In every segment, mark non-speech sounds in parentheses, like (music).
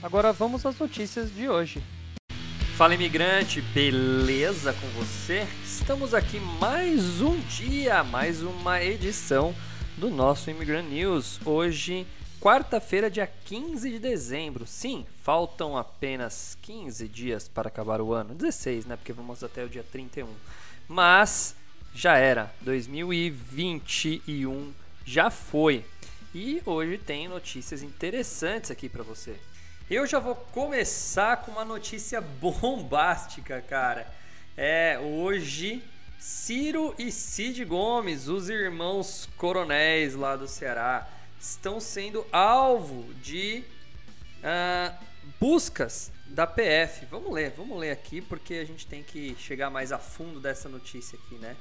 Agora vamos às notícias de hoje. Fala imigrante, beleza com você? Estamos aqui mais um dia, mais uma edição do nosso Immigrant News. Hoje, quarta-feira, dia 15 de dezembro. Sim, faltam apenas 15 dias para acabar o ano. 16, né? Porque vamos até o dia 31. Mas já era. 2021 já foi. E hoje tem notícias interessantes aqui para você. Eu já vou começar com uma notícia (laughs) bombástica, cara. É, hoje Ciro e Cid Gomes, os irmãos coronéis lá do Ceará, estão sendo alvo de uh, buscas da PF. Vamos ler, vamos ler aqui porque a gente tem que chegar mais a fundo dessa notícia aqui, né?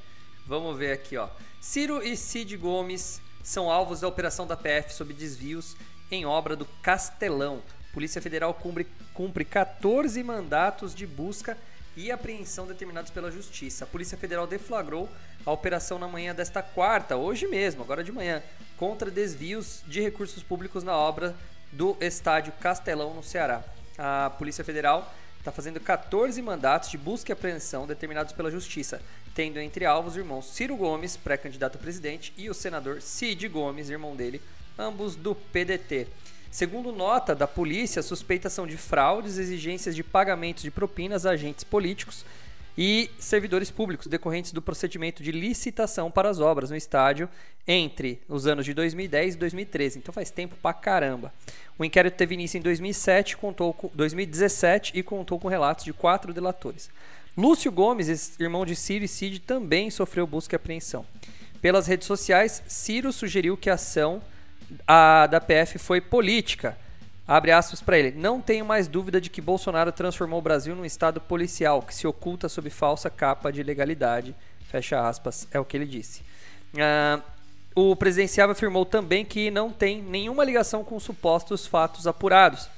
Vamos ver aqui, ó. Ciro e Cid Gomes são alvos da operação da PF sob desvios em obra do Castelão. Polícia Federal cumpre, cumpre 14 mandatos de busca e apreensão determinados pela Justiça. A Polícia Federal deflagrou a operação na manhã desta quarta, hoje mesmo, agora de manhã, contra desvios de recursos públicos na obra do estádio Castelão, no Ceará. A Polícia Federal está fazendo 14 mandatos de busca e apreensão determinados pela Justiça, tendo entre alvos os irmãos Ciro Gomes, pré-candidato a presidente, e o senador Cid Gomes, irmão dele, ambos do PDT. Segundo nota da polícia, suspeitas são de fraudes, exigências de pagamentos de propinas a agentes políticos e servidores públicos decorrentes do procedimento de licitação para as obras no estádio entre os anos de 2010 e 2013. Então faz tempo pra caramba. O inquérito teve início em 2007, contou com 2017 e contou com relatos de quatro delatores. Lúcio Gomes, irmão de Ciro e Cid, também sofreu busca e apreensão. Pelas redes sociais, Ciro sugeriu que a ação a da PF foi política. Abre aspas para ele. Não tenho mais dúvida de que Bolsonaro transformou o Brasil num estado policial que se oculta sob falsa capa de legalidade. Fecha aspas, é o que ele disse. Uh, o presidenciável afirmou também que não tem nenhuma ligação com supostos fatos apurados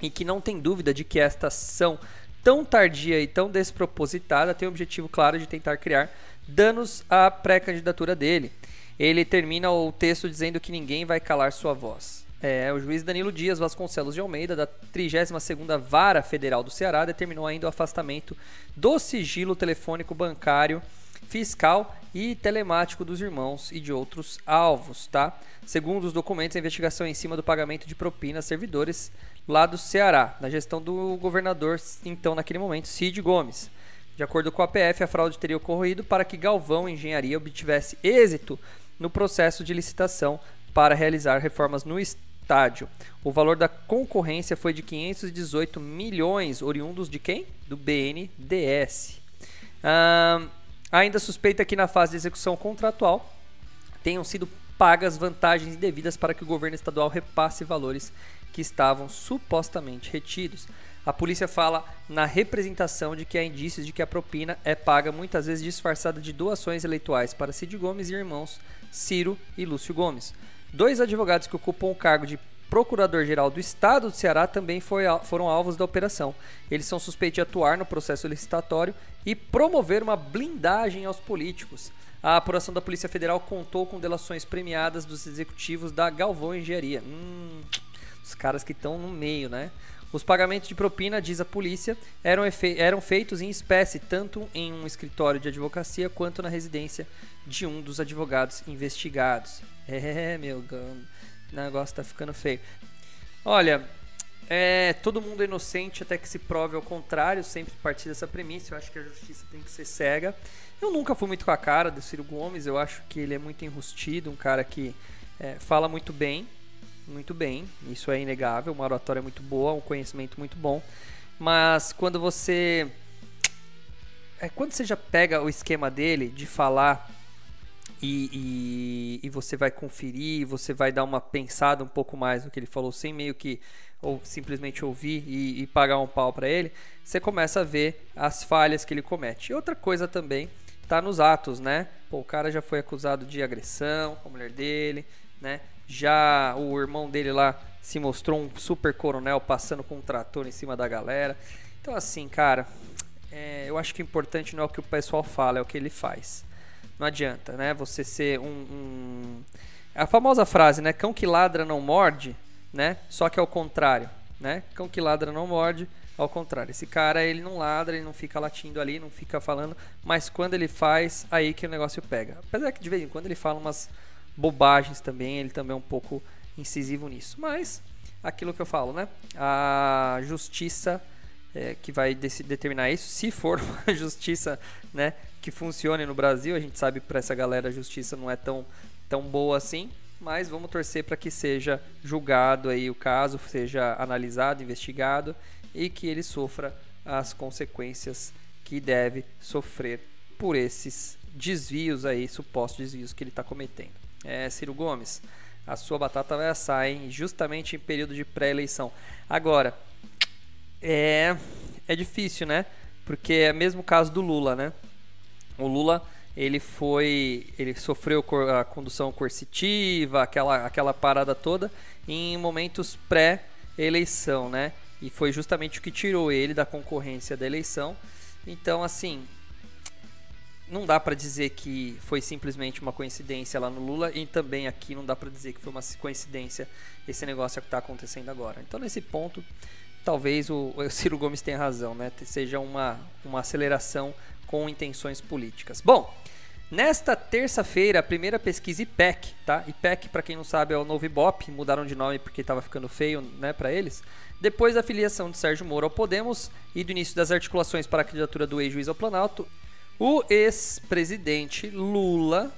e que não tem dúvida de que esta ação tão tardia e tão despropositada tem o objetivo claro de tentar criar danos à pré-candidatura dele ele termina o texto dizendo que ninguém vai calar sua voz. É, o juiz Danilo Dias Vasconcelos de Almeida, da 32ª Vara Federal do Ceará, determinou ainda o afastamento do sigilo telefônico bancário, fiscal e telemático dos irmãos e de outros alvos, tá? Segundo os documentos, a investigação é em cima do pagamento de propina a servidores lá do Ceará, na gestão do governador, então, naquele momento, Cid Gomes. De acordo com a PF, a fraude teria ocorrido para que Galvão Engenharia obtivesse êxito no processo de licitação para realizar reformas no estádio. O valor da concorrência foi de 518 milhões, oriundos de quem? Do BNDES. Ah, ainda suspeita que na fase de execução contratual tenham sido pagas vantagens indevidas para que o governo estadual repasse valores que estavam supostamente retidos. A polícia fala na representação de que há indícios de que a propina é paga muitas vezes disfarçada de doações eleitorais para Cid Gomes e irmãos Ciro e Lúcio Gomes. Dois advogados que ocupam o cargo de Procurador-Geral do Estado do Ceará também foi, foram alvos da operação. Eles são suspeitos de atuar no processo licitatório e promover uma blindagem aos políticos. A apuração da Polícia Federal contou com delações premiadas dos executivos da Galvão Engenharia. Hum, os caras que estão no meio, né? Os pagamentos de propina, diz a polícia, eram, eram feitos em espécie, tanto em um escritório de advocacia quanto na residência de um dos advogados investigados. (laughs) É, meu, o negócio tá ficando feio. Olha, é, todo mundo é inocente até que se prove ao contrário, sempre partir dessa premissa. Eu acho que a justiça tem que ser cega. Eu nunca fui muito com a cara do Ciro Gomes, eu acho que ele é muito enrustido, um cara que é, fala muito bem, muito bem, isso é inegável, uma oratória muito boa, um conhecimento muito bom. Mas quando você. É, quando você já pega o esquema dele de falar e, e, e, você vai conferir, você vai dar uma pensada um pouco mais no que ele falou, sem meio que ou simplesmente ouvir e, e pagar um pau para ele, você começa a ver as falhas que ele comete. E outra coisa também tá nos atos, né? Pô, o cara já foi acusado de agressão com a mulher dele, né? Já o irmão dele lá se mostrou um super coronel passando com um trator em cima da galera. Então, assim, cara, é, eu acho que o importante não é o que o pessoal fala, é o que ele faz. Não adianta, né? Você ser um, um... A famosa frase, né? Cão que ladra não morde, né? Só que ao contrário, né? Cão que ladra não morde, ao contrário. Esse cara, ele não ladra, ele não fica latindo ali, não fica falando, mas quando ele faz, aí que o negócio pega. Apesar que de vez em quando ele fala umas bobagens também, ele também é um pouco incisivo nisso. Mas, aquilo que eu falo, né? A justiça é, que vai determinar isso, se for (laughs) uma justiça, né? Que funcione no Brasil, a gente sabe para essa galera a justiça não é tão, tão boa assim, mas vamos torcer para que seja julgado aí o caso, seja analisado, investigado e que ele sofra as consequências que deve sofrer por esses desvios aí, supostos desvios que ele está cometendo. É, Ciro Gomes, a sua batata vai assar, hein? Justamente em período de pré-eleição. Agora, é, é difícil, né? Porque é o mesmo caso do Lula, né? O Lula ele foi, ele sofreu a condução coercitiva, aquela, aquela parada toda em momentos pré-eleição, né? E foi justamente o que tirou ele da concorrência da eleição. Então, assim, não dá para dizer que foi simplesmente uma coincidência lá no Lula e também aqui não dá para dizer que foi uma coincidência esse negócio que está acontecendo agora. Então, nesse ponto, talvez o, (laughs) o Ciro Gomes tenha razão, né? Seja uma, uma aceleração com intenções políticas. Bom, Nesta terça-feira, a primeira pesquisa IPEC, tá? IPEC, para quem não sabe, é o novo Ibope, mudaram de nome porque estava ficando feio, né, para eles. Depois da filiação de Sérgio Moro ao Podemos e do início das articulações para a candidatura do ex-juiz ao Planalto, o ex-presidente Lula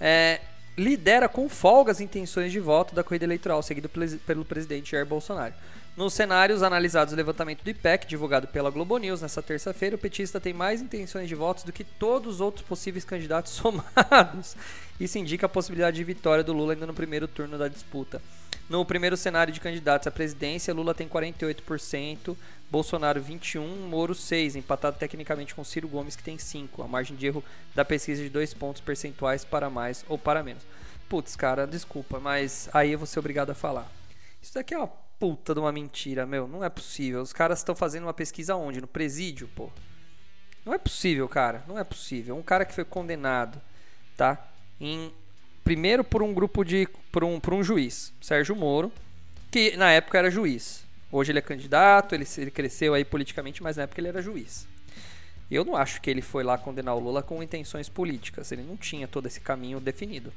é, lidera com folga as intenções de voto da corrida eleitoral, seguido pelo presidente Jair Bolsonaro. Nos cenários analisados no levantamento do IPEC, divulgado pela Globo News nesta terça-feira, o petista tem mais intenções de votos do que todos os outros possíveis candidatos (laughs) somados. Isso indica a possibilidade de vitória do Lula ainda no primeiro turno da disputa. No primeiro cenário de candidatos à presidência, Lula tem 48%, Bolsonaro 21%, Moro 6%, empatado tecnicamente com Ciro Gomes, que tem 5%. A margem de erro da pesquisa de dois pontos percentuais para mais ou para menos. Putz, cara, desculpa, mas aí eu vou ser obrigado a falar. Isso daqui é uma puta de uma mentira, meu. Não é possível. Os caras estão fazendo uma pesquisa onde? No presídio, pô. Não é possível, cara. Não é possível. Um cara que foi condenado, tá? Em primeiro por um grupo de por um, por um juiz, Sérgio Moro, que na época era juiz. Hoje ele é candidato, ele, ele cresceu aí politicamente, mas na época ele era juiz. Eu não acho que ele foi lá condenar o Lula com intenções políticas. Ele não tinha todo esse caminho definido.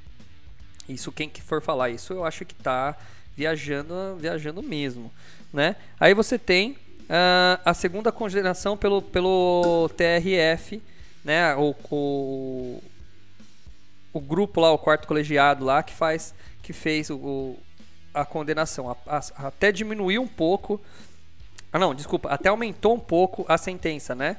Isso quem que for falar isso, eu acho que tá viajando, viajando mesmo, né? Aí você tem uh, a segunda condenação pelo, pelo TRF, né? O, o, o grupo lá, o quarto colegiado lá que faz, que fez o a condenação, a, a, até diminuiu um pouco, ah não, desculpa, até aumentou um pouco a sentença, né?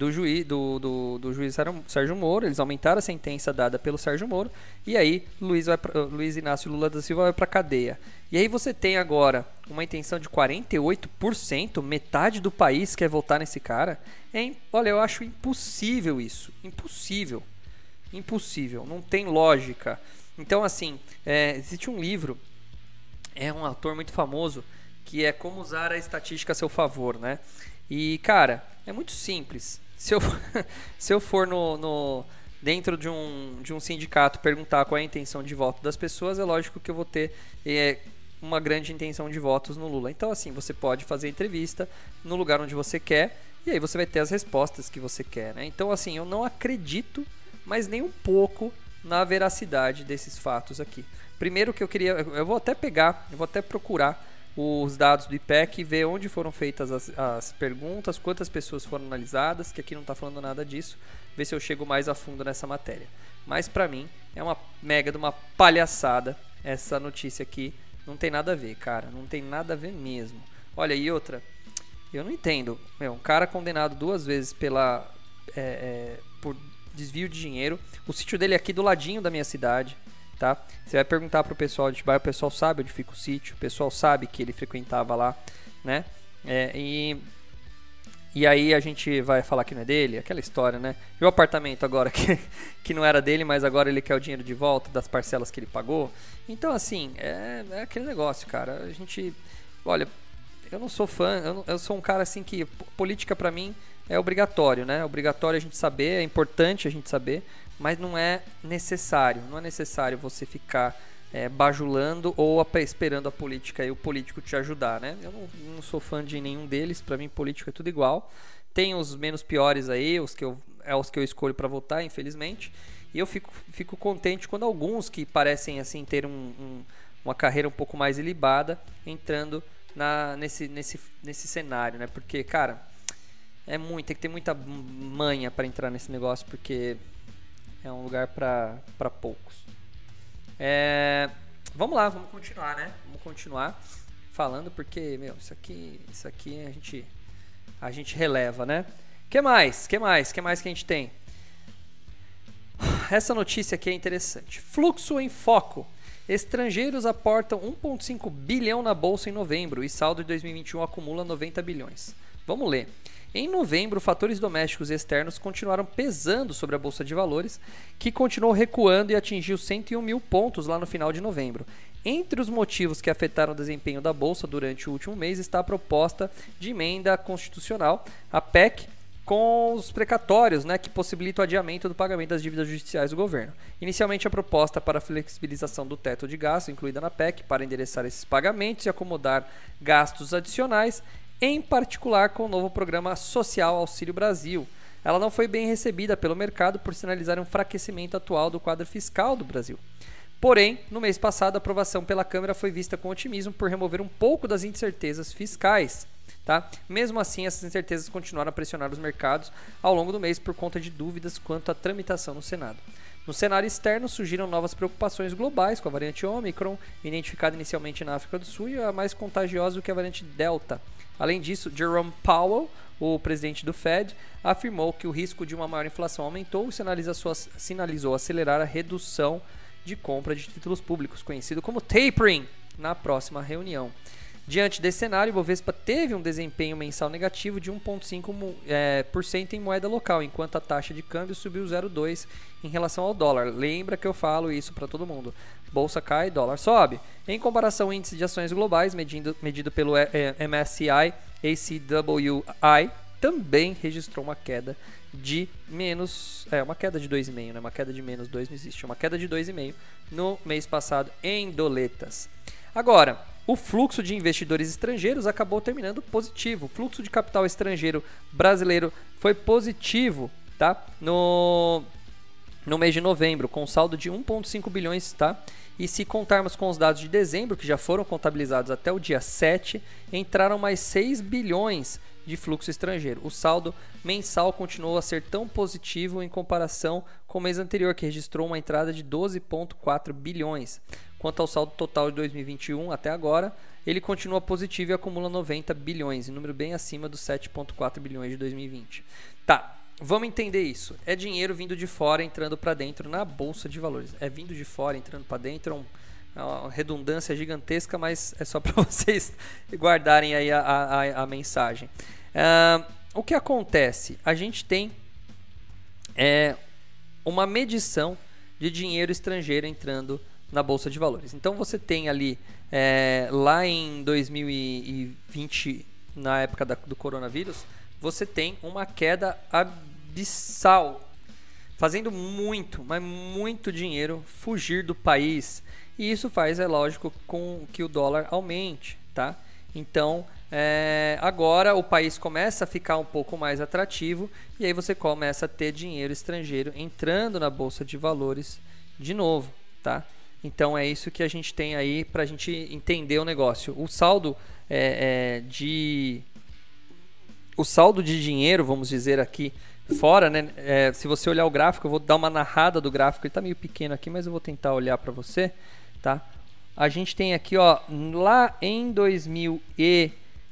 do juiz, do, do, do juiz Sérgio Moro, eles aumentaram a sentença dada pelo Sérgio Moro, e aí Luiz, vai pra, Luiz Inácio Lula da Silva vai para cadeia. E aí você tem agora uma intenção de 48%, metade do país quer votar nesse cara. É, olha, eu acho impossível isso, impossível, impossível, não tem lógica. Então, assim, é, existe um livro, é um autor muito famoso, que é Como Usar a Estatística a Seu Favor, né? E, cara, é muito simples. Se eu, (laughs) se eu for no, no, dentro de um, de um sindicato perguntar qual é a intenção de voto das pessoas, é lógico que eu vou ter é, uma grande intenção de votos no Lula. Então, assim, você pode fazer entrevista no lugar onde você quer e aí você vai ter as respostas que você quer, né? Então, assim, eu não acredito, mas nem um pouco na veracidade desses fatos aqui. Primeiro que eu queria, eu vou até pegar, eu vou até procurar os dados do IPEC e ver onde foram feitas as, as perguntas, quantas pessoas foram analisadas, que aqui não está falando nada disso, ver se eu chego mais a fundo nessa matéria. Mas para mim é uma mega de uma palhaçada essa notícia aqui, não tem nada a ver, cara, não tem nada a ver mesmo. Olha, e outra, eu não entendo, meu, um cara condenado duas vezes pela é, é, por desvio de dinheiro. O sítio dele é aqui do ladinho da minha cidade, tá? Você vai perguntar pro pessoal de Atibaia, o pessoal sabe onde fica o sítio, o pessoal sabe que ele frequentava lá, né? É, e e aí a gente vai falar que não é dele, aquela história, né? E o apartamento agora (laughs) que, que não era dele, mas agora ele quer o dinheiro de volta das parcelas que ele pagou. Então, assim, é, é aquele negócio, cara. A gente. Olha, eu não sou fã, eu, não, eu sou um cara assim que política para mim é obrigatório, né? É obrigatório a gente saber, é importante a gente saber, mas não é necessário. Não é necessário você ficar é, bajulando ou esperando a política e o político te ajudar, né? Eu não, não sou fã de nenhum deles, para mim político é tudo igual. Tem os menos piores aí, os que eu, é os que eu escolho para votar, infelizmente. E eu fico, fico contente quando alguns que parecem assim ter um, um, uma carreira um pouco mais ilibada entrando na, nesse, nesse, nesse cenário, né? Porque, cara, é muito, tem que ter muita manha para entrar nesse negócio, porque é um lugar para poucos. É, vamos lá, vamos continuar, né? Vamos continuar falando porque, meu, isso aqui, isso aqui a gente a gente releva, né? Que mais? Que mais? Que mais que a gente tem? Essa notícia aqui é interessante. Fluxo em foco. Estrangeiros aportam 1,5 bilhão na bolsa em novembro e saldo de 2021 acumula 90 bilhões. Vamos ler. Em novembro, fatores domésticos e externos continuaram pesando sobre a Bolsa de Valores, que continuou recuando e atingiu 101 mil pontos lá no final de novembro. Entre os motivos que afetaram o desempenho da Bolsa durante o último mês está a proposta de emenda constitucional, a PEC, com os precatórios, né, que possibilita o adiamento do pagamento das dívidas judiciais do governo. Inicialmente, a proposta para a flexibilização do teto de gasto, incluída na PEC, para endereçar esses pagamentos e acomodar gastos adicionais, em particular com o novo programa Social Auxílio Brasil. Ela não foi bem recebida pelo mercado por sinalizar um enfraquecimento atual do quadro fiscal do Brasil. Porém, no mês passado, a aprovação pela Câmara foi vista com otimismo por remover um pouco das incertezas fiscais. Tá? Mesmo assim, essas incertezas continuaram a pressionar os mercados ao longo do mês por conta de dúvidas quanto à tramitação no Senado. No cenário externo, surgiram novas preocupações globais com a variante Omicron, identificada inicialmente na África do Sul e a mais contagiosa do que a variante Delta, Além disso, Jerome Powell, o presidente do Fed, afirmou que o risco de uma maior inflação aumentou e sinalizou, sinalizou acelerar a redução de compra de títulos públicos, conhecido como tapering, na próxima reunião. Diante desse cenário, o Bovespa teve um desempenho mensal negativo de 1,5% é, em moeda local, enquanto a taxa de câmbio subiu 0,2% em relação ao dólar. Lembra que eu falo isso para todo mundo. Bolsa cai, dólar sobe. Em comparação ao índice de ações globais, medindo, medido pelo MSCI ACWI, também registrou uma queda de menos. É, uma queda de 2,5, né? Uma queda de menos 2 não existe. Uma queda de 2,5 no mês passado em doletas. Agora, o fluxo de investidores estrangeiros acabou terminando positivo. O fluxo de capital estrangeiro brasileiro foi positivo, tá? No, no mês de novembro, com saldo de 1,5 bilhões, tá? E se contarmos com os dados de dezembro, que já foram contabilizados até o dia 7, entraram mais 6 bilhões de fluxo estrangeiro. O saldo mensal continuou a ser tão positivo em comparação com o mês anterior, que registrou uma entrada de 12,4 bilhões. Quanto ao saldo total de 2021 até agora, ele continua positivo e acumula 90 bilhões, um número bem acima dos 7,4 bilhões de 2020. Tá, vamos entender isso. É dinheiro vindo de fora entrando para dentro na bolsa de valores. É vindo de fora entrando para dentro, é é uma redundância gigantesca, mas é só (laughs) para vocês guardarem aí a, a, a mensagem. Uh, o que acontece? A gente tem é, uma medição de dinheiro estrangeiro entrando na bolsa de valores. Então você tem ali é, lá em 2020, na época da, do coronavírus, você tem uma queda abissal, fazendo muito, mas muito dinheiro fugir do país. E isso faz, é lógico, com que o dólar aumente, tá? Então, é, agora o país começa a ficar um pouco mais atrativo e aí você começa a ter dinheiro estrangeiro entrando na bolsa de valores de novo, tá? Então é isso que a gente tem aí para a gente entender o negócio. O saldo é, é, de o saldo de dinheiro, vamos dizer aqui fora, né? É, se você olhar o gráfico, eu vou dar uma narrada do gráfico. Ele está meio pequeno aqui, mas eu vou tentar olhar para você, tá? A gente tem aqui, ó, lá em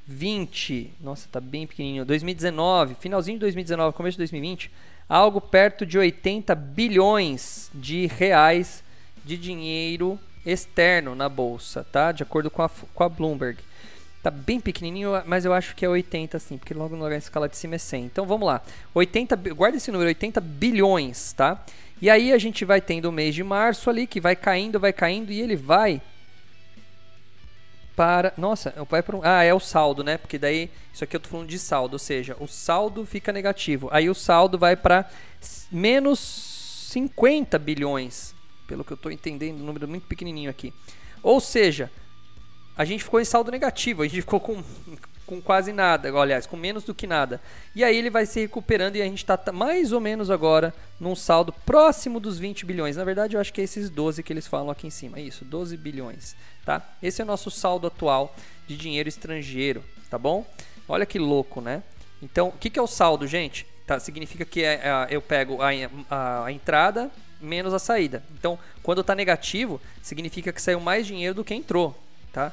2020, nossa, tá bem pequenininho. 2019, finalzinho de 2019, começo de 2020, algo perto de 80 bilhões de reais de dinheiro externo na bolsa, tá? De acordo com a, com a Bloomberg. Tá bem pequenininho, mas eu acho que é 80 sim, porque logo na escala de cima é 100. Então vamos lá. 80, guarda esse número, 80 bilhões, tá? E aí a gente vai tendo o mês de março ali, que vai caindo, vai caindo, e ele vai para... Nossa, vai para um... Ah, é o saldo, né? Porque daí, isso aqui eu tô falando de saldo, ou seja, o saldo fica negativo. Aí o saldo vai para menos 50 bilhões, pelo que eu estou entendendo, um número muito pequenininho aqui. Ou seja, a gente ficou em saldo negativo, a gente ficou com, com quase nada, aliás, com menos do que nada. E aí ele vai se recuperando e a gente está mais ou menos agora num saldo próximo dos 20 bilhões. Na verdade, eu acho que é esses 12 que eles falam aqui em cima. É isso, 12 bilhões, tá? Esse é o nosso saldo atual de dinheiro estrangeiro, tá bom? Olha que louco, né? Então, o que, que é o saldo, gente? Tá, significa que é, é, eu pego a, a, a entrada menos a saída. Então, quando está negativo, significa que saiu mais dinheiro do que entrou, tá?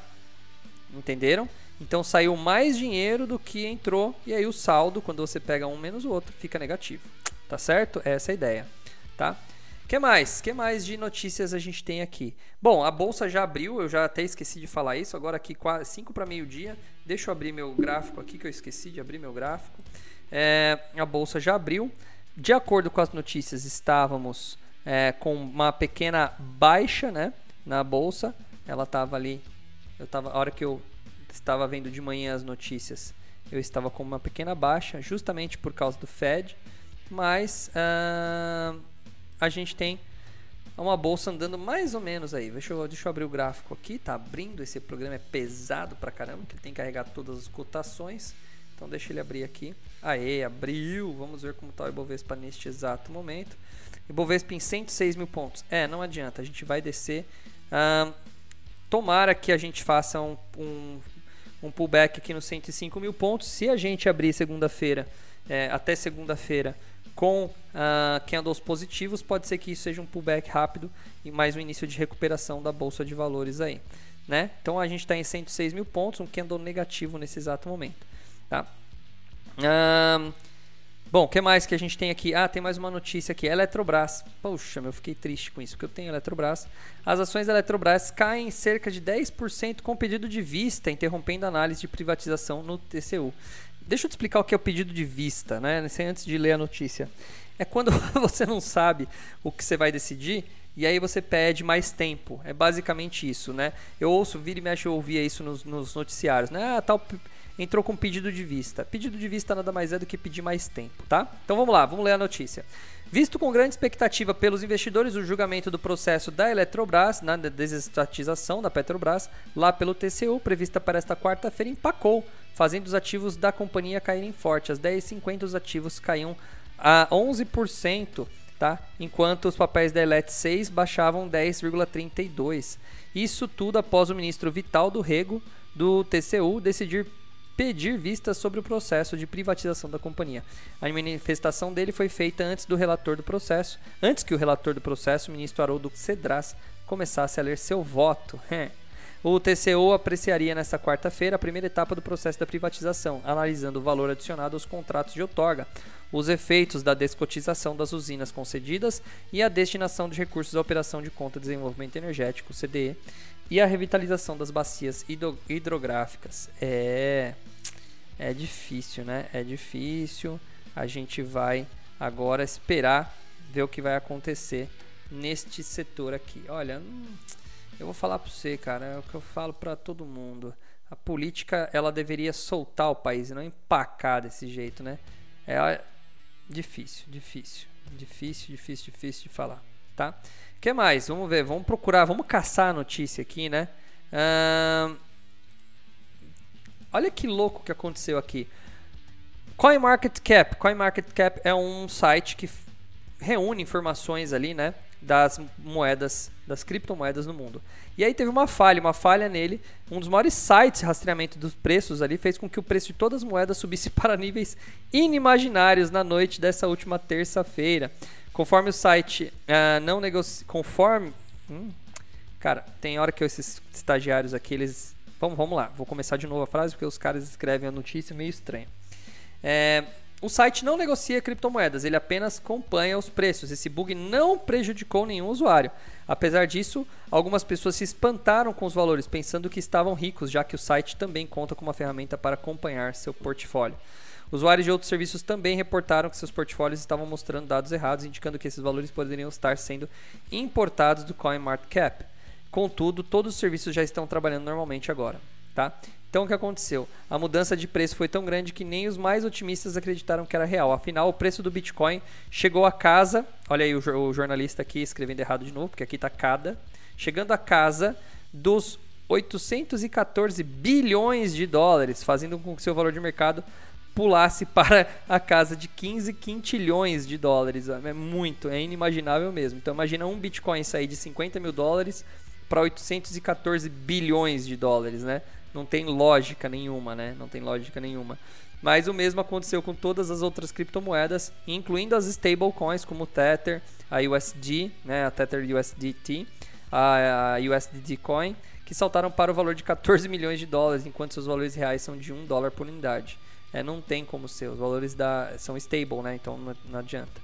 Entenderam? Então saiu mais dinheiro do que entrou e aí o saldo, quando você pega um menos o outro, fica negativo. Tá certo? Essa é a ideia, tá? que mais? que mais de notícias a gente tem aqui? Bom, a bolsa já abriu, eu já até esqueci de falar isso, agora aqui 5 para meio-dia. Deixa eu abrir meu gráfico aqui, que eu esqueci de abrir meu gráfico. É, a bolsa já abriu. De acordo com as notícias, estávamos é, com uma pequena baixa né, na bolsa. Ela estava ali eu tava, a hora que eu estava vendo de manhã as notícias, eu estava com uma pequena baixa, justamente por causa do Fed, mas uh, a gente tem uma bolsa andando mais ou menos aí. Deixa eu, deixa eu abrir o gráfico aqui, tá abrindo. Esse programa é pesado pra caramba, que ele tem que carregar todas as cotações. Então deixa ele abrir aqui. Aê, abriu. Vamos ver como está o Ibovespa neste exato momento. Ibovespa em 106 mil pontos. É, não adianta, a gente vai descer. Uh, Tomara que a gente faça um, um, um pullback aqui nos 105 mil pontos. Se a gente abrir segunda-feira, é, até segunda-feira, com uh, candles positivos, pode ser que isso seja um pullback rápido e mais um início de recuperação da bolsa de valores aí. Né? Então a gente está em 106 mil pontos, um candle negativo nesse exato momento. Tá? Uh, Bom, o que mais que a gente tem aqui? Ah, tem mais uma notícia aqui. Eletrobras. Poxa, eu fiquei triste com isso, porque eu tenho Eletrobras. As ações da Eletrobras caem cerca de 10% com pedido de vista, interrompendo a análise de privatização no TCU. Deixa eu te explicar o que é o pedido de vista, né? Antes de ler a notícia. É quando (laughs) você não sabe o que você vai decidir e aí você pede mais tempo. É basicamente isso, né? Eu ouço, vira e mexe, eu ouvia isso nos, nos noticiários, né? Ah, tal entrou com pedido de vista. Pedido de vista nada mais é do que pedir mais tempo, tá? Então vamos lá, vamos ler a notícia. Visto com grande expectativa pelos investidores o julgamento do processo da Eletrobras na desestatização da Petrobras, lá pelo TCU, prevista para esta quarta-feira, empacou, fazendo os ativos da companhia caírem forte. Às 10h50 os ativos caíam a 11%, tá? enquanto os papéis da Elet 6 baixavam 10,32%. Isso tudo após o ministro Vital do Rego, do TCU, decidir pedir vistas sobre o processo de privatização da companhia. A manifestação dele foi feita antes do relator do processo, antes que o relator do processo, o ministro Haroldo Cedras, começasse a ler seu voto. O TCU apreciaria nesta quarta-feira a primeira etapa do processo da privatização, analisando o valor adicionado aos contratos de outorga, os efeitos da descotização das usinas concedidas e a destinação de recursos à Operação de Conta de Desenvolvimento Energético, CDE, e a revitalização das bacias hidrográficas. É, é difícil, né? É difícil. A gente vai agora esperar ver o que vai acontecer neste setor aqui. Olha, hum, eu vou falar para você, cara, é o que eu falo para todo mundo. A política ela deveria soltar o país e não empacar desse jeito, né? É difícil, difícil, difícil, difícil, difícil de falar, tá? O que mais? Vamos ver, vamos procurar, vamos caçar a notícia aqui, né? Olha que louco que aconteceu aqui. CoinMarketCap. CoinMarketCap é um site que reúne informações ali, né? Das moedas, das criptomoedas no mundo. E aí teve uma falha, uma falha nele. Um dos maiores sites de rastreamento dos preços ali fez com que o preço de todas as moedas (laughs) subisse para níveis inimaginários na noite dessa última terça-feira. Conforme o site uh, não negocia. Conforme. Hum, cara, tem hora que esses estagiários aqui, eles. Vamos, vamos lá, vou começar de novo a frase porque os caras escrevem a notícia meio estranha. É, o site não negocia criptomoedas, ele apenas acompanha os preços. Esse bug não prejudicou nenhum usuário. Apesar disso, algumas pessoas se espantaram com os valores, pensando que estavam ricos, já que o site também conta com uma ferramenta para acompanhar seu portfólio. Usuários de outros serviços também reportaram que seus portfólios estavam mostrando dados errados, indicando que esses valores poderiam estar sendo importados do CoinMarketCap. Contudo, todos os serviços já estão trabalhando normalmente agora. Tá? Então o que aconteceu? A mudança de preço foi tão grande que nem os mais otimistas acreditaram que era real. Afinal, o preço do Bitcoin chegou a casa. Olha aí o, o jornalista aqui escrevendo errado de novo, porque aqui está cada. Chegando a casa dos 814 bilhões de dólares, fazendo com que seu valor de mercado pulasse (laughs) para a casa de 15 quintilhões de dólares. É muito, é inimaginável mesmo. Então imagina um Bitcoin sair de 50 mil dólares para 814 bilhões de dólares, né? Não tem lógica nenhuma, né? Não tem lógica nenhuma. Mas o mesmo aconteceu com todas as outras criptomoedas, incluindo as stablecoins como o Tether, a USD, né, a Tether USDT, a, a USDT Coin, que saltaram para o valor de 14 milhões de dólares, enquanto seus valores reais são de 1 dólar por unidade. É, não tem como ser, os valores da, são stable, né, então não, não adianta.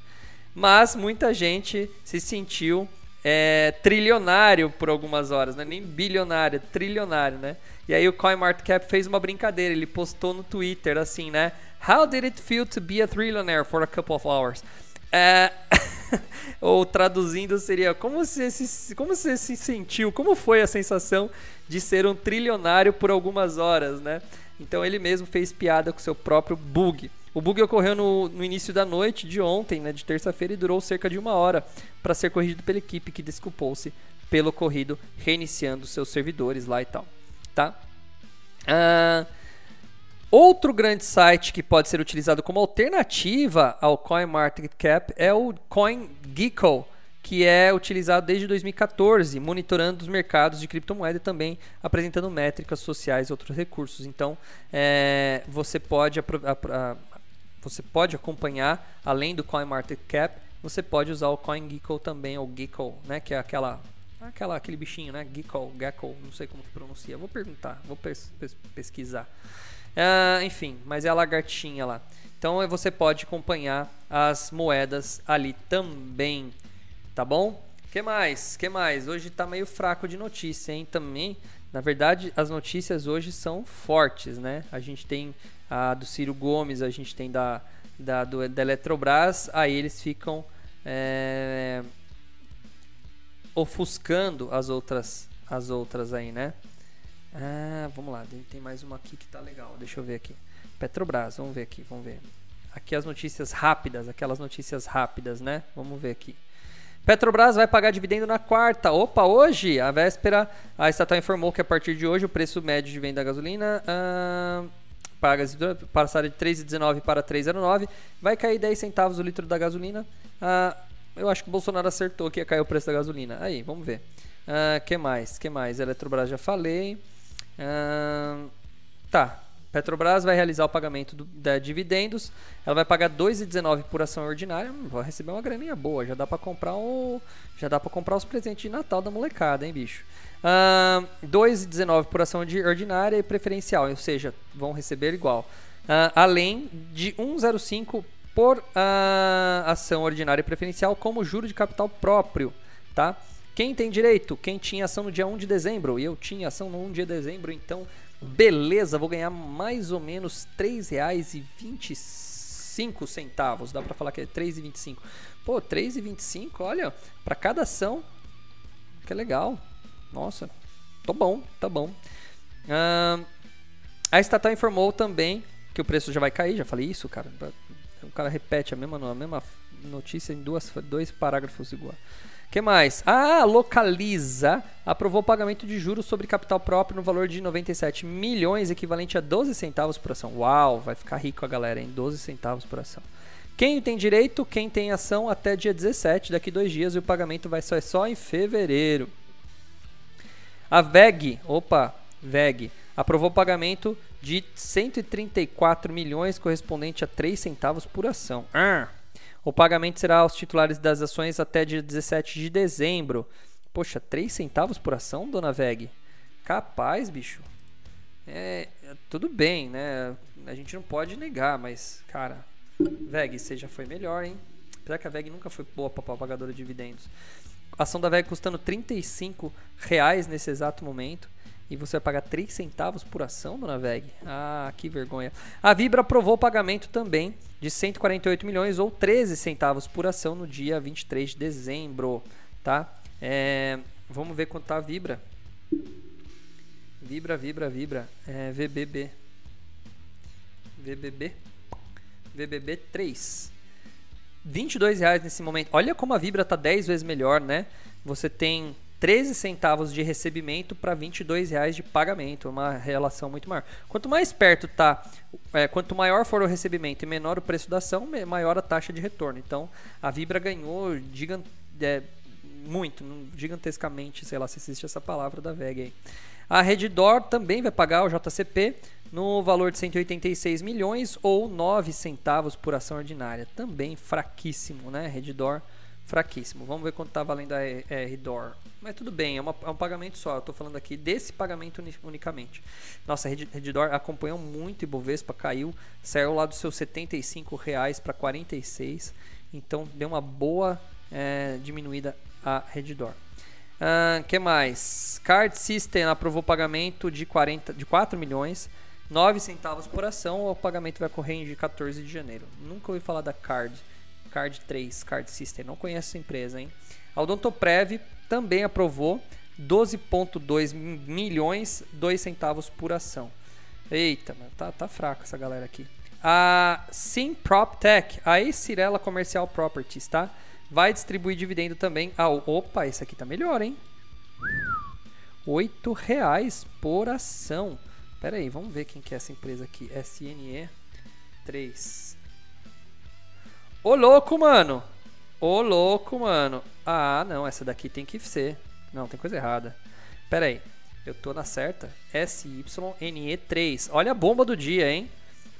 Mas muita gente se sentiu é, trilionário por algumas horas, não é nem bilionário, é trilionário, né? E aí o CoinMarketCap fez uma brincadeira, ele postou no Twitter assim, né? How did it feel to be a trillionaire for a couple of hours? É... (laughs) Ou traduzindo seria como você, se, como você se sentiu, como foi a sensação de ser um trilionário por algumas horas, né? Então ele mesmo fez piada com seu próprio bug. O bug ocorreu no, no início da noite de ontem, né, de terça-feira, e durou cerca de uma hora para ser corrigido pela equipe que desculpou-se pelo ocorrido, reiniciando seus servidores lá e tal. Tá? Uh, outro grande site que pode ser utilizado como alternativa ao CoinMarketCap é o CoinGecko, que é utilizado desde 2014, monitorando os mercados de criptomoeda e também apresentando métricas sociais e outros recursos. Então, é, você pode você pode acompanhar, além do CoinMarketCap, você pode usar o CoinGecko também, ou Gecko, né, que é aquela, aquela aquele bichinho, né, Gecko, Gecko, não sei como que pronuncia. Vou perguntar, vou pes pes pesquisar. Uh, enfim, mas é a lagartinha lá. Então você pode acompanhar as moedas ali também, tá bom? Que mais? Que mais? Hoje tá meio fraco de notícia, hein? Também, na verdade, as notícias hoje são fortes, né? A gente tem a do Ciro Gomes, a gente tem da, da, do, da Eletrobras, aí eles ficam é, ofuscando as outras, as outras aí, né? Ah, vamos lá, tem mais uma aqui que tá legal, deixa eu ver aqui. Petrobras, vamos ver aqui, vamos ver. Aqui as notícias rápidas, aquelas notícias rápidas, né? Vamos ver aqui. Petrobras vai pagar dividendo na quarta. Opa, hoje, a véspera, a estatal informou que a partir de hoje o preço médio de venda da gasolina ah, pagas passaram de 3,19 para 3,09, vai cair 10 centavos o litro da gasolina. Ah, eu acho que o Bolsonaro acertou que ia cair o preço da gasolina. Aí, vamos ver. Ah, que mais? Que mais? Eletrobras já falei. Ah, tá. Petrobras vai realizar o pagamento do, de dividendos. Ela vai pagar 2,19 por ação ordinária. Hum, vai receber uma graninha boa. Já dá para comprar o, já dá para comprar os presentes de Natal da molecada, hein, bicho? Uh, 2,19 por ação ordinária e preferencial, ou seja, vão receber igual. Uh, além de 1,05 por uh, ação ordinária e preferencial como juro de capital próprio, tá? Quem tem direito? Quem tinha ação no dia 1 de dezembro? E eu tinha ação no 1 de dezembro, então beleza, vou ganhar mais ou menos R$ 3,25 Dá para falar que é 3,25. Pô, 3,25, olha, para cada ação, que legal. Nossa, tô bom, tá bom. Uh, a estatal informou também que o preço já vai cair, já falei isso, cara. O cara repete a mesma, a mesma notícia em duas, dois parágrafos igual. que mais? Ah, Localiza aprovou pagamento de juros sobre capital próprio no valor de 97 milhões, equivalente a 12 centavos por ação. Uau, vai ficar rico a galera em 12 centavos por ação. Quem tem direito? Quem tem ação até dia 17, daqui dois dias, e o pagamento vai ser só em fevereiro. A VEG, opa, VEG, aprovou o pagamento de 134 milhões, correspondente a 3 centavos por ação. Ah, o pagamento será aos titulares das ações até dia 17 de dezembro. Poxa, 3 centavos por ação, dona VEG? Capaz, bicho. É, tudo bem, né? A gente não pode negar, mas, cara, VEG, você já foi melhor, hein? Apesar que a VEG nunca foi boa para pagadora de dividendos. Ação da VEG custando R$ reais nesse exato momento. E você vai pagar 3 centavos por ação, dona VEG? Ah, que vergonha. A Vibra aprovou o pagamento também de 148 milhões ou 13 centavos por ação no dia 23 de dezembro, tá? É, vamos ver quanto tá a Vibra. Vibra, Vibra, Vibra. É, VBB. VBB. VBB 3. 22 reais nesse momento. Olha como a Vibra tá 10 vezes melhor, né? Você tem 13 centavos de recebimento para 22 reais de pagamento, uma relação muito maior. Quanto mais perto tá, é, quanto maior for o recebimento e menor o preço da ação, maior a taxa de retorno. Então, a Vibra ganhou gigante, é, muito, gigantescamente, sei lá se existe essa palavra da VEG aí. A Reddor também vai pagar o JCP no valor de 186 milhões ou 9 centavos por ação ordinária. Também fraquíssimo, né? Reddor fraquíssimo. Vamos ver quanto está valendo a Reddor. Mas tudo bem, é, uma, é um pagamento só. Eu estou falando aqui desse pagamento unicamente. Nossa, a Reddor acompanhou muito Ibovespa, caiu, saiu lá dos seus 75 reais para 46. Então deu uma boa é, diminuída a Reddor. Uh, que mais? Card System aprovou pagamento de, 40, de 4 milhões, 9 centavos por ação. O pagamento vai correr em 14 de janeiro. Nunca ouvi falar da Card. Card 3, Card System. Não conheço essa empresa, hein? A Odontoprev também aprovou 12,2 milhões, 2 centavos por ação. Eita, tá, tá fraca essa galera aqui. A Sim PropTech, a Cirela Comercial Properties, tá? vai distribuir dividendo também. Ah, opa, esse aqui tá melhor, hein? R$ reais por ação. Pera aí, vamos ver quem que é essa empresa aqui. SNE 3. Ô louco, mano. Ô louco, mano. Ah, não, essa daqui tem que ser. Não, tem coisa errada. Pera aí. Eu tô na certa. SYNE3. Olha a bomba do dia, hein?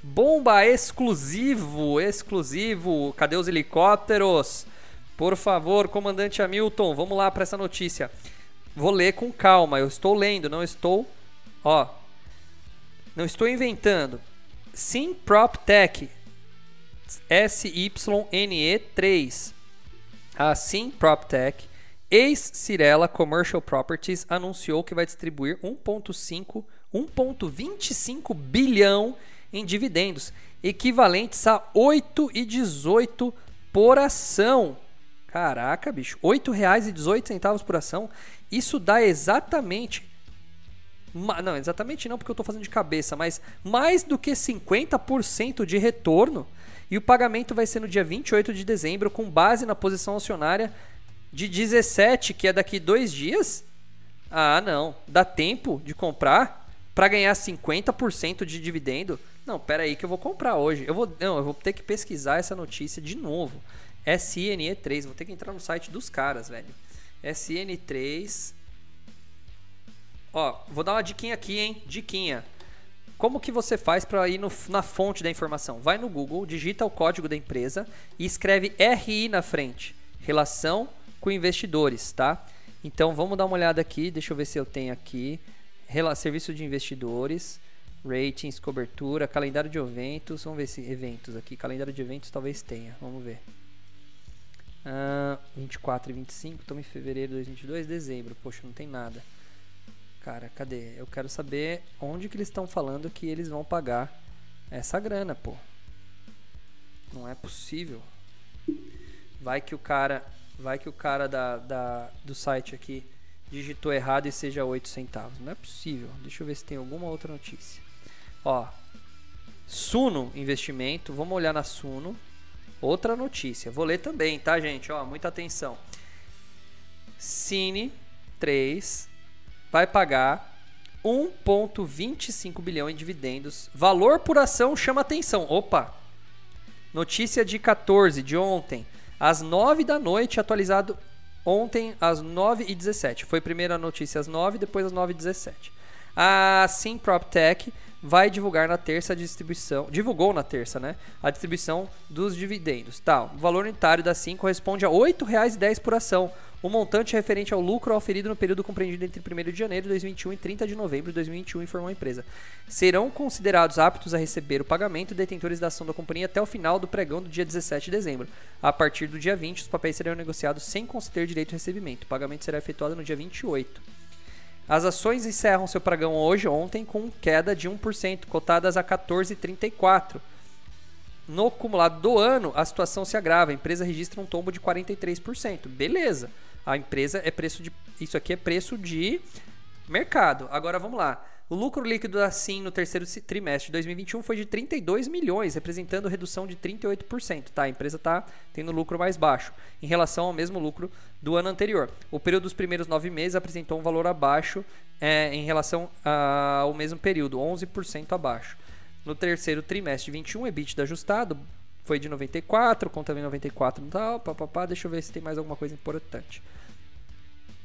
Bomba exclusivo, exclusivo. Cadê os helicópteros? Por favor, comandante Hamilton, vamos lá para essa notícia. Vou ler com calma, eu estou lendo, não estou, ó, não estou inventando. Sim PropTech SYNE3. A Sim ex-Cirela Commercial Properties, anunciou que vai distribuir 1.5 1.25 bilhão em dividendos, equivalentes a 8,18 por ação. Caraca, bicho. R$ 8,18 por ação. Isso dá exatamente. Não, exatamente não, porque eu estou fazendo de cabeça, mas mais do que 50% de retorno. E o pagamento vai ser no dia 28 de dezembro, com base na posição acionária de 17, que é daqui dois dias. Ah, não. Dá tempo de comprar para ganhar 50% de dividendo? Não, pera aí que eu vou comprar hoje. Eu vou, não, eu vou ter que pesquisar essa notícia de novo. SNE3. Vou ter que entrar no site dos caras, velho. SN3. Ó, vou dar uma diquinha aqui, hein? Diquinha. Como que você faz para ir no, na fonte da informação? Vai no Google, digita o código da empresa e escreve RI na frente. Relação com investidores, tá? Então vamos dar uma olhada aqui. Deixa eu ver se eu tenho aqui. Rela Serviço de investidores, ratings, cobertura, calendário de eventos. Vamos ver se eventos aqui. Calendário de eventos talvez tenha. Vamos ver. Uh, 24 e 25, estamos em fevereiro de 2022, dezembro. Poxa, não tem nada. Cara, cadê? Eu quero saber onde que eles estão falando que eles vão pagar essa grana, pô. Não é possível. Vai que o cara, vai que o cara da, da, do site aqui digitou errado e seja 8 centavos. Não é possível. Deixa eu ver se tem alguma outra notícia. Ó, Suno Investimento, vamos olhar na Suno. Outra notícia. Vou ler também, tá, gente? Ó, muita atenção. Cine 3 vai pagar 1,25 bilhão em dividendos. Valor por ação chama atenção. Opa! Notícia de 14 de ontem, às 9 da noite, atualizado ontem às 9 e 17. Foi primeiro a notícia às 9, depois às 9 e 17. A Sim PropTech vai divulgar na terça a distribuição, divulgou na terça, né, a distribuição dos dividendos. Tá, o valor unitário da SIM corresponde a R$ 8,10 por ação, o montante referente ao lucro auferido no período compreendido entre 1 de janeiro de 2021 e 30 de novembro de 2021, informou a empresa. Serão considerados aptos a receber o pagamento detentores da ação da companhia até o final do pregão do dia 17 de dezembro. A partir do dia 20, os papéis serão negociados sem conceder direito de recebimento. O pagamento será efetuado no dia 28. As ações encerram seu pregão hoje, ontem, com queda de 1%, cotadas a 14,34. No acumulado do ano, a situação se agrava. A empresa registra um tombo de 43%. Beleza. A empresa é preço de. Isso aqui é preço de mercado. Agora vamos lá. O lucro líquido da SIM no terceiro trimestre de 2021 foi de 32 milhões, representando redução de 38%. Tá? A empresa está tendo lucro mais baixo em relação ao mesmo lucro do ano anterior. O período dos primeiros nove meses apresentou um valor abaixo é, em relação ao mesmo período, 11% abaixo. No terceiro trimestre de 21, EBITDA ajustado foi de 94, conta 94 e tal, papapá. Deixa eu ver se tem mais alguma coisa importante.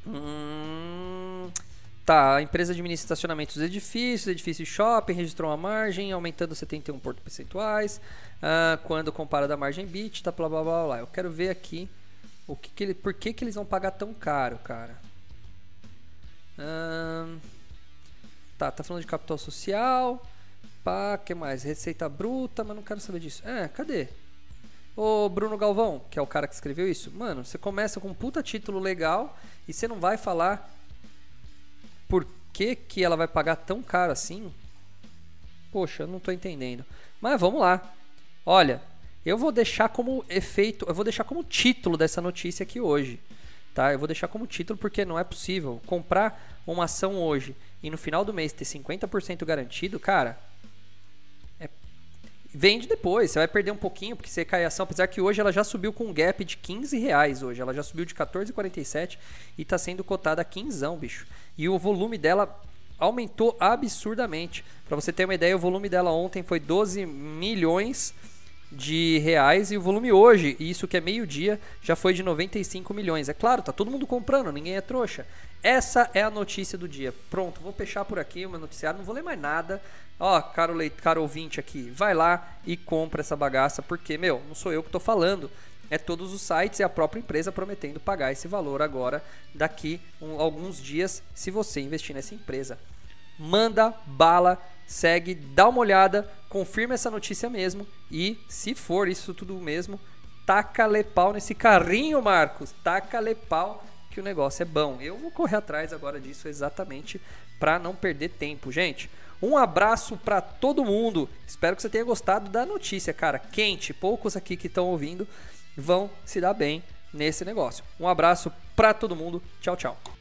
Hum, tá, a empresa administra estacionamentos dos edifícios, edifícios shopping, registrou uma margem, aumentando 71 pontos percentuais. Ah, quando compara da margem bit, tá, blá blá blá blá. Eu quero ver aqui o que, que ele, por que, que eles vão pagar tão caro, cara. Hum, tá, tá falando de capital social. Pá, que mais? Receita bruta, mas não quero saber disso. É, cadê? Ô Bruno Galvão, que é o cara que escreveu isso. Mano, você começa com um puta título legal e você não vai falar por que, que ela vai pagar tão caro assim? Poxa, eu não tô entendendo. Mas vamos lá. Olha, eu vou deixar como efeito, eu vou deixar como título dessa notícia aqui hoje. Tá? Eu vou deixar como título porque não é possível comprar uma ação hoje e no final do mês ter 50% garantido, cara, Vende depois, você vai perder um pouquinho porque você cai a ação, apesar que hoje ela já subiu com um gap de 15 reais hoje, ela já subiu de 14,47 e está sendo cotada a 15, bicho. E o volume dela aumentou absurdamente. Para você ter uma ideia, o volume dela ontem foi 12 milhões de reais e o volume hoje, isso que é meio-dia, já foi de 95 milhões. É claro, tá todo mundo comprando, ninguém é trouxa. Essa é a notícia do dia. Pronto, vou fechar por aqui o meu noticiário, não vou ler mais nada. Ó, caro, leit caro ouvinte aqui, vai lá e compra essa bagaça, porque, meu, não sou eu que estou falando. É todos os sites e a própria empresa prometendo pagar esse valor agora, daqui um, alguns dias, se você investir nessa empresa. Manda bala, segue, dá uma olhada, confirma essa notícia mesmo e, se for isso tudo mesmo, taca-lhe pau nesse carrinho, Marcos. Taca-lhe pau que o negócio é bom. Eu vou correr atrás agora disso exatamente para não perder tempo, gente. Um abraço para todo mundo. Espero que você tenha gostado da notícia, cara. Quente. Poucos aqui que estão ouvindo vão se dar bem nesse negócio. Um abraço para todo mundo. Tchau, tchau.